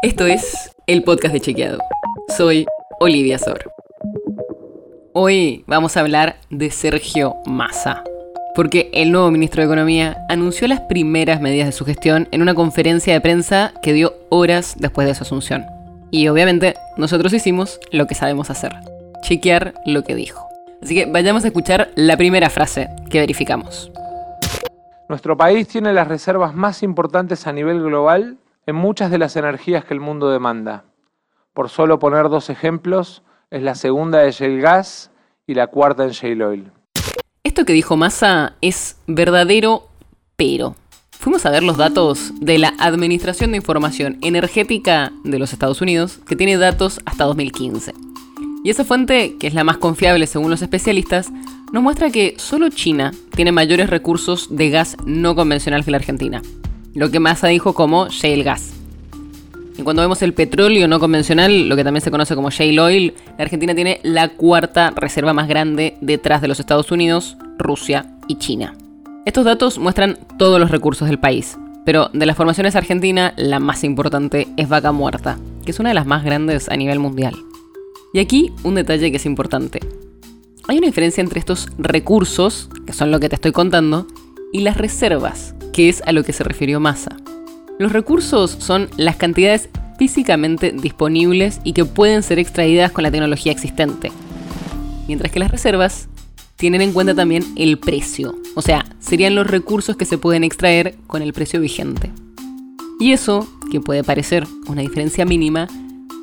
Esto es el podcast de Chequeado. Soy Olivia Sor. Hoy vamos a hablar de Sergio Massa, porque el nuevo ministro de Economía anunció las primeras medidas de su gestión en una conferencia de prensa que dio horas después de su asunción. Y obviamente nosotros hicimos lo que sabemos hacer, chequear lo que dijo. Así que vayamos a escuchar la primera frase que verificamos. Nuestro país tiene las reservas más importantes a nivel global en muchas de las energías que el mundo demanda. Por solo poner dos ejemplos, es la segunda de shale gas y la cuarta en shale oil. Esto que dijo Massa es verdadero, pero fuimos a ver los datos de la Administración de Información Energética de los Estados Unidos, que tiene datos hasta 2015. Y esa fuente, que es la más confiable según los especialistas, nos muestra que solo China tiene mayores recursos de gas no convencional que la Argentina, lo que Massa dijo como shale gas. Y cuando vemos el petróleo no convencional, lo que también se conoce como shale oil, la Argentina tiene la cuarta reserva más grande detrás de los Estados Unidos, Rusia y China. Estos datos muestran todos los recursos del país, pero de las formaciones argentinas, la más importante es Vaca Muerta, que es una de las más grandes a nivel mundial. Y aquí un detalle que es importante. Hay una diferencia entre estos recursos, que son lo que te estoy contando, y las reservas, que es a lo que se refirió Massa. Los recursos son las cantidades físicamente disponibles y que pueden ser extraídas con la tecnología existente. Mientras que las reservas tienen en cuenta también el precio, o sea, serían los recursos que se pueden extraer con el precio vigente. Y eso, que puede parecer una diferencia mínima,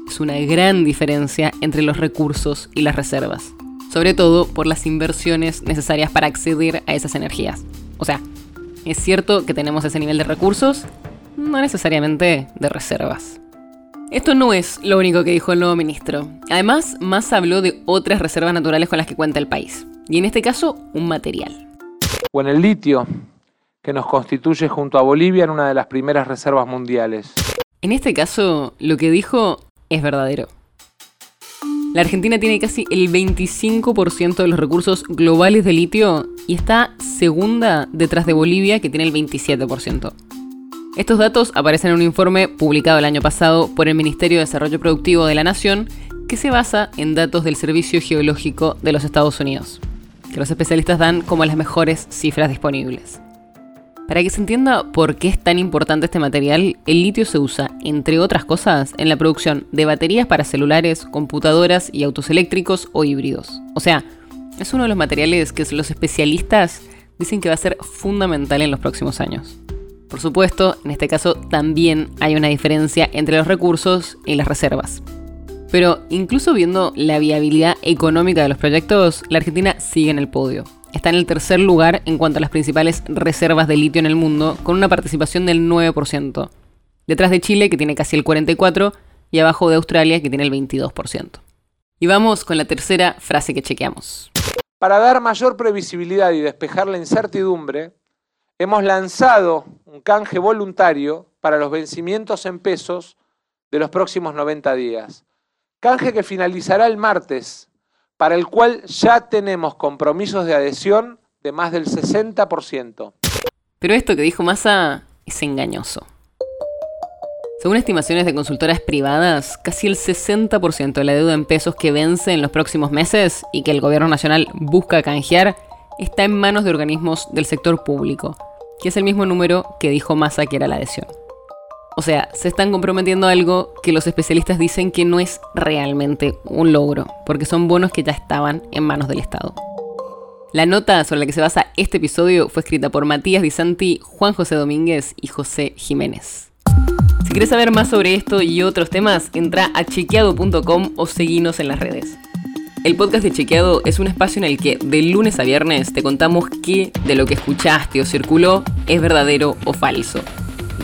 es una gran diferencia entre los recursos y las reservas, sobre todo por las inversiones necesarias para acceder a esas energías. O sea, es cierto que tenemos ese nivel de recursos, no necesariamente de reservas. Esto no es lo único que dijo el nuevo ministro. Además, más habló de otras reservas naturales con las que cuenta el país. Y en este caso, un material. O en el litio, que nos constituye junto a Bolivia en una de las primeras reservas mundiales. En este caso, lo que dijo es verdadero. La Argentina tiene casi el 25% de los recursos globales de litio y está segunda detrás de Bolivia, que tiene el 27%. Estos datos aparecen en un informe publicado el año pasado por el Ministerio de Desarrollo Productivo de la Nación, que se basa en datos del Servicio Geológico de los Estados Unidos, que los especialistas dan como las mejores cifras disponibles. Para que se entienda por qué es tan importante este material, el litio se usa, entre otras cosas, en la producción de baterías para celulares, computadoras y autos eléctricos o híbridos. O sea, es uno de los materiales que los especialistas dicen que va a ser fundamental en los próximos años. Por supuesto, en este caso también hay una diferencia entre los recursos y las reservas. Pero incluso viendo la viabilidad económica de los proyectos, la Argentina sigue en el podio está en el tercer lugar en cuanto a las principales reservas de litio en el mundo, con una participación del 9%. Detrás de Chile, que tiene casi el 44%, y abajo de Australia, que tiene el 22%. Y vamos con la tercera frase que chequeamos. Para dar mayor previsibilidad y despejar la incertidumbre, hemos lanzado un canje voluntario para los vencimientos en pesos de los próximos 90 días. Canje que finalizará el martes para el cual ya tenemos compromisos de adhesión de más del 60%. Pero esto que dijo Massa es engañoso. Según estimaciones de consultoras privadas, casi el 60% de la deuda en pesos que vence en los próximos meses y que el gobierno nacional busca canjear está en manos de organismos del sector público, que es el mismo número que dijo Massa que era la adhesión. O sea, se están comprometiendo a algo que los especialistas dicen que no es realmente un logro, porque son bonos que ya estaban en manos del Estado. La nota sobre la que se basa este episodio fue escrita por Matías Di Santi, Juan José Domínguez y José Jiménez. Si quieres saber más sobre esto y otros temas, entra a chequeado.com o seguinos en las redes. El podcast de Chequeado es un espacio en el que de lunes a viernes te contamos qué de lo que escuchaste o circuló es verdadero o falso